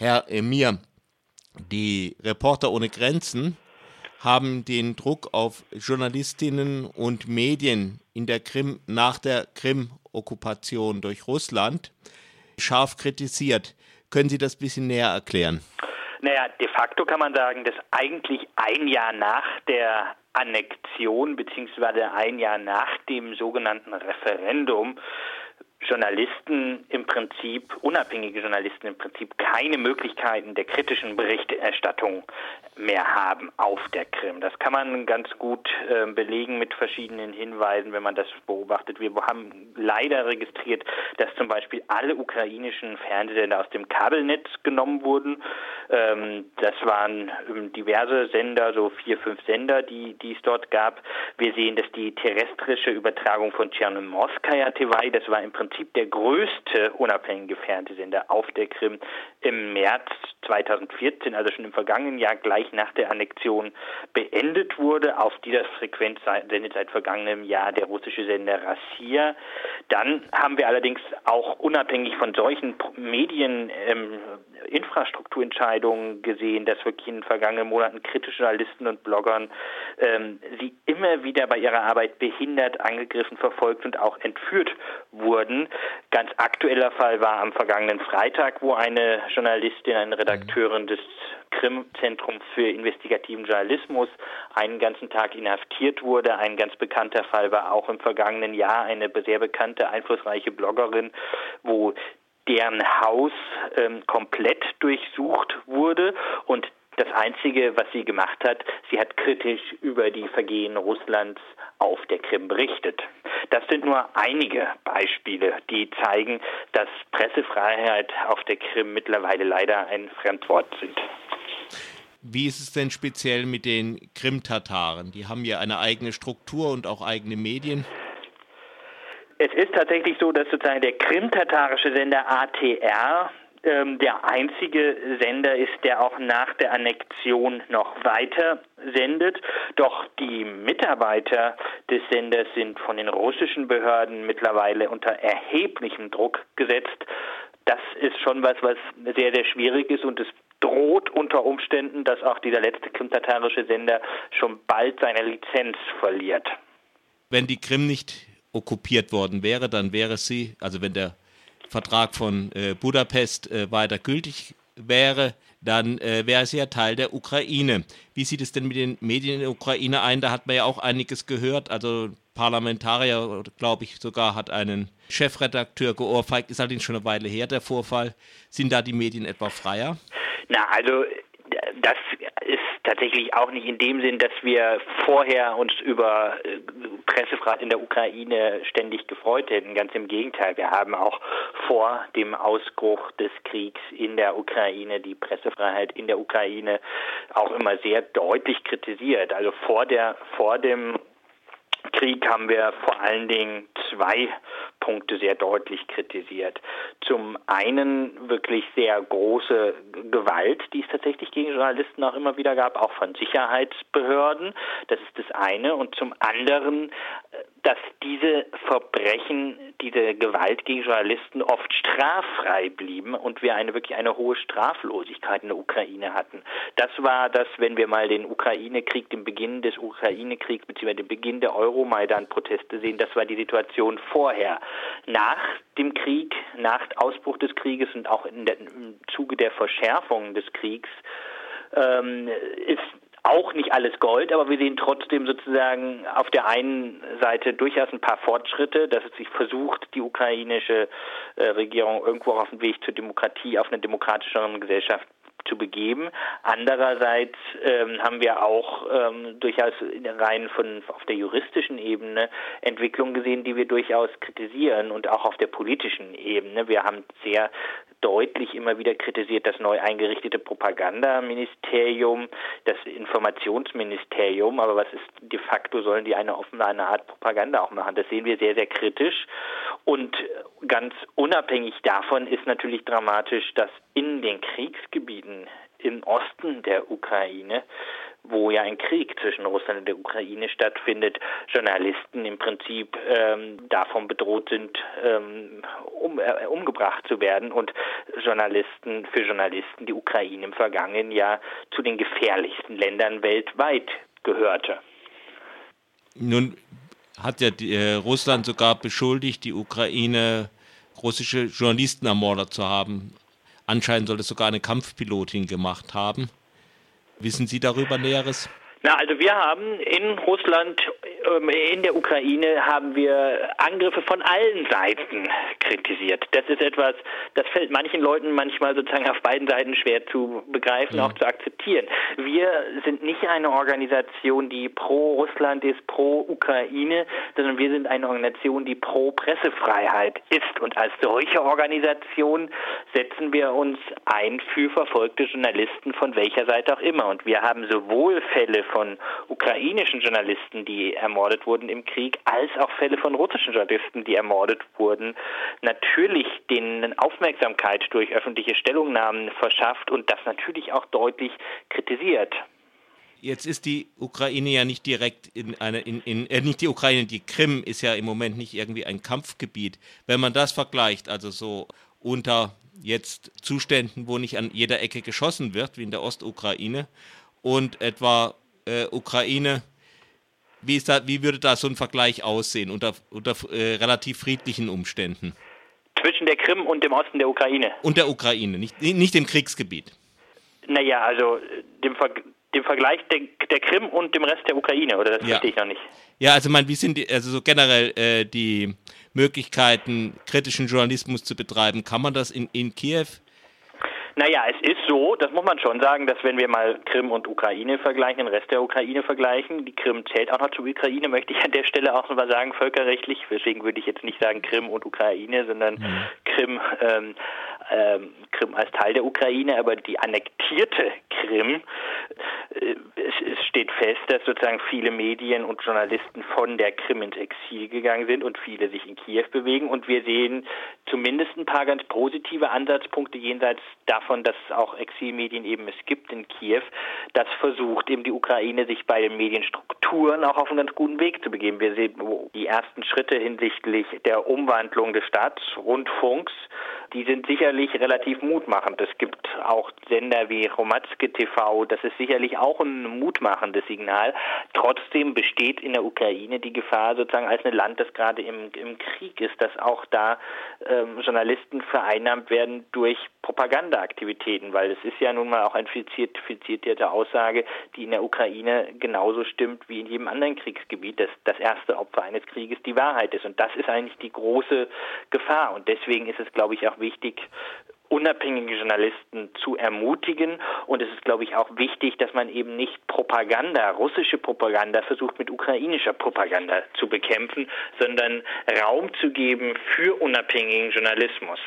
Herr Emir, die Reporter ohne Grenzen haben den Druck auf Journalistinnen und Medien in der Krim nach der Krim-Okkupation durch Russland scharf kritisiert. Können Sie das ein bisschen näher erklären? Naja, de facto kann man sagen, dass eigentlich ein Jahr nach der Annexion beziehungsweise ein Jahr nach dem sogenannten Referendum Journalisten im Prinzip, unabhängige Journalisten im Prinzip keine Möglichkeiten der kritischen Berichterstattung mehr haben auf der Krim. Das kann man ganz gut äh, belegen mit verschiedenen Hinweisen, wenn man das beobachtet. Wir haben leider registriert, dass zum Beispiel alle ukrainischen Fernsehsender aus dem Kabelnetz genommen wurden. Ähm, das waren ähm, diverse Sender, so vier, fünf Sender, die, die es dort gab. Wir sehen, dass die terrestrische Übertragung von Tschernomorskaya TV, das war im Prinzip Prinzip der größte unabhängige Fernsehsender auf der Krim im März 2014, also schon im vergangenen Jahr gleich nach der Annexion beendet wurde. Auf dieser Frequenz sendet seit vergangenem Jahr der russische Sender Rassia. Dann haben wir allerdings auch unabhängig von solchen Medien ähm, gesehen, dass wirklich in den vergangenen Monaten kritische Journalisten und Bloggern ähm, sie immer wieder bei ihrer Arbeit behindert, angegriffen, verfolgt und auch entführt wurden. Ganz aktueller Fall war am vergangenen Freitag, wo eine Journalistin, eine Redakteurin des Krim-Zentrums für investigativen Journalismus einen ganzen Tag inhaftiert wurde. Ein ganz bekannter Fall war auch im vergangenen Jahr eine sehr bekannte, einflussreiche Bloggerin, wo deren Haus ähm, komplett durchsucht wurde und das Einzige, was sie gemacht hat, sie hat kritisch über die Vergehen Russlands auf der Krim berichtet. Das sind nur einige Beispiele, die zeigen, dass Pressefreiheit auf der Krim mittlerweile leider ein Fremdwort sind. Wie ist es denn speziell mit den Krim-Tataren? Die haben ja eine eigene Struktur und auch eigene Medien. Es ist tatsächlich so, dass sozusagen der krimtatarische Sender ATR ähm, der einzige Sender ist, der auch nach der Annexion noch weiter sendet. Doch die Mitarbeiter des Senders sind von den russischen Behörden mittlerweile unter erheblichem Druck gesetzt. Das ist schon was, was sehr, sehr schwierig ist und es droht unter Umständen, dass auch dieser letzte krimtatarische Sender schon bald seine Lizenz verliert. Wenn die Krim nicht okkupiert worden wäre, dann wäre sie, also wenn der Vertrag von äh, Budapest äh, weiter gültig wäre, dann äh, wäre sie ja Teil der Ukraine. Wie sieht es denn mit den Medien in der Ukraine ein? Da hat man ja auch einiges gehört. Also Parlamentarier, glaube ich, sogar hat einen Chefredakteur geohrfeigt. Ist allerdings schon eine Weile her, der Vorfall. Sind da die Medien etwa freier? Na, also das ist tatsächlich auch nicht in dem Sinn, dass wir vorher uns über äh, Pressefreiheit in der Ukraine ständig gefreut hätten. Ganz im Gegenteil. Wir haben auch vor dem Ausbruch des Kriegs in der Ukraine die Pressefreiheit in der Ukraine auch immer sehr deutlich kritisiert. Also vor der, vor dem Krieg haben wir vor allen Dingen zwei Punkte sehr deutlich kritisiert. Zum einen wirklich sehr große Gewalt, die es tatsächlich gegen Journalisten auch immer wieder gab, auch von Sicherheitsbehörden. Das ist das eine. Und zum anderen, dass diese Verbrechen, diese Gewalt gegen Journalisten oft straffrei blieben und wir eine wirklich eine hohe Straflosigkeit in der Ukraine hatten. Das war das, wenn wir mal den Ukraine-Krieg, den Beginn des Ukraine-Kriegs bzw. den Beginn der Euromaidan-Proteste sehen, das war die Situation vorher nach dem Krieg, nach Ausbruch des Krieges und auch der, im Zuge der Verschärfung des Kriegs ähm, ist auch nicht alles Gold, aber wir sehen trotzdem sozusagen auf der einen Seite durchaus ein paar Fortschritte, dass es sich versucht, die ukrainische äh, Regierung irgendwo auf dem Weg zur Demokratie, auf eine demokratischeren Gesellschaft zu begeben. Andererseits ähm, haben wir auch ähm, durchaus in den Reihen von auf der juristischen Ebene Entwicklungen gesehen, die wir durchaus kritisieren und auch auf der politischen Ebene. Wir haben sehr deutlich immer wieder kritisiert das neu eingerichtete Propagandaministerium, das Informationsministerium, aber was ist de facto sollen die eine offene eine Art Propaganda auch machen? Das sehen wir sehr sehr kritisch und ganz unabhängig davon ist natürlich dramatisch, dass in den Kriegsgebieten im Osten der Ukraine wo ja ein Krieg zwischen Russland und der Ukraine stattfindet, Journalisten im Prinzip ähm, davon bedroht sind, ähm, um, äh, umgebracht zu werden und Journalisten für Journalisten die Ukraine im vergangenen Jahr zu den gefährlichsten Ländern weltweit gehörte. Nun hat ja die, äh, Russland sogar beschuldigt, die Ukraine russische Journalisten ermordet zu haben. Anscheinend soll es sogar eine Kampfpilotin gemacht haben. Wissen Sie darüber Näheres? Na, also wir haben in Russland, in der Ukraine haben wir Angriffe von allen Seiten kritisiert. Das ist etwas, das fällt manchen Leuten manchmal sozusagen auf beiden Seiten schwer zu begreifen, ja. auch zu akzeptieren. Wir sind nicht eine Organisation, die pro Russland ist, pro Ukraine, sondern wir sind eine Organisation, die pro Pressefreiheit ist. Und als solche Organisation setzen wir uns ein für verfolgte Journalisten von welcher Seite auch immer. Und wir haben sowohl Fälle von ukrainischen Journalisten, die ermordet wurden im Krieg, als auch Fälle von russischen Journalisten, die ermordet wurden, natürlich denen Aufmerksamkeit durch öffentliche Stellungnahmen verschafft und das natürlich auch deutlich kritisiert. Jetzt ist die Ukraine ja nicht direkt in eine, in, in, äh, nicht die Ukraine, die Krim ist ja im Moment nicht irgendwie ein Kampfgebiet. Wenn man das vergleicht, also so unter jetzt Zuständen, wo nicht an jeder Ecke geschossen wird, wie in der Ostukraine, und etwa äh, Ukraine, wie, ist da, wie würde da so ein Vergleich aussehen unter, unter äh, relativ friedlichen Umständen? Zwischen der Krim und dem Osten der Ukraine. Und der Ukraine, nicht, nicht dem Kriegsgebiet. Naja, also dem, Ver dem Vergleich der, der, Krim und dem Rest der Ukraine, oder das ja. verstehe ich noch nicht. Ja, also man, wie sind die, also so generell äh, die Möglichkeiten, kritischen Journalismus zu betreiben? Kann man das in, in Kiew naja, es ist so, das muss man schon sagen, dass wenn wir mal Krim und Ukraine vergleichen, den Rest der Ukraine vergleichen, die Krim zählt auch noch zur Ukraine, möchte ich an der Stelle auch mal sagen, völkerrechtlich. Deswegen würde ich jetzt nicht sagen Krim und Ukraine, sondern mhm. Krim, ähm, ähm, Krim als Teil der Ukraine, aber die annektierte Krim. Äh, es, es steht fest, dass sozusagen viele Medien und Journalisten von der Krim ins Exil gegangen sind und viele sich in Kiew bewegen. Und wir sehen zumindest ein paar ganz positive Ansatzpunkte jenseits davon, dass es auch Exilmedien eben es gibt in Kiew, das versucht eben die Ukraine sich bei den Medienstrukturen auch auf einen ganz guten Weg zu begeben. Wir sehen die ersten Schritte hinsichtlich der Umwandlung des Staatsrundfunks, die sind sicherlich relativ mutmachend. Es gibt auch Sender wie Romatske TV, das ist sicherlich auch ein mutmachendes Signal. Trotzdem besteht in der Ukraine die Gefahr sozusagen als ein Land, das gerade im, im Krieg ist, dass auch da ähm, Journalisten vereinnahmt werden durch Propagandaaktivitäten, weil es ist ja nun mal auch eine fizierte Aussage, die in der Ukraine genauso stimmt wie in jedem anderen Kriegsgebiet, dass das erste Opfer eines Krieges die Wahrheit ist. Und das ist eigentlich die große Gefahr. Und deswegen ist es, glaube ich, auch wichtig, unabhängige Journalisten zu ermutigen. Und es ist, glaube ich, auch wichtig, dass man eben nicht Propaganda, russische Propaganda versucht mit ukrainischer Propaganda zu bekämpfen, sondern Raum zu geben für unabhängigen Journalismus.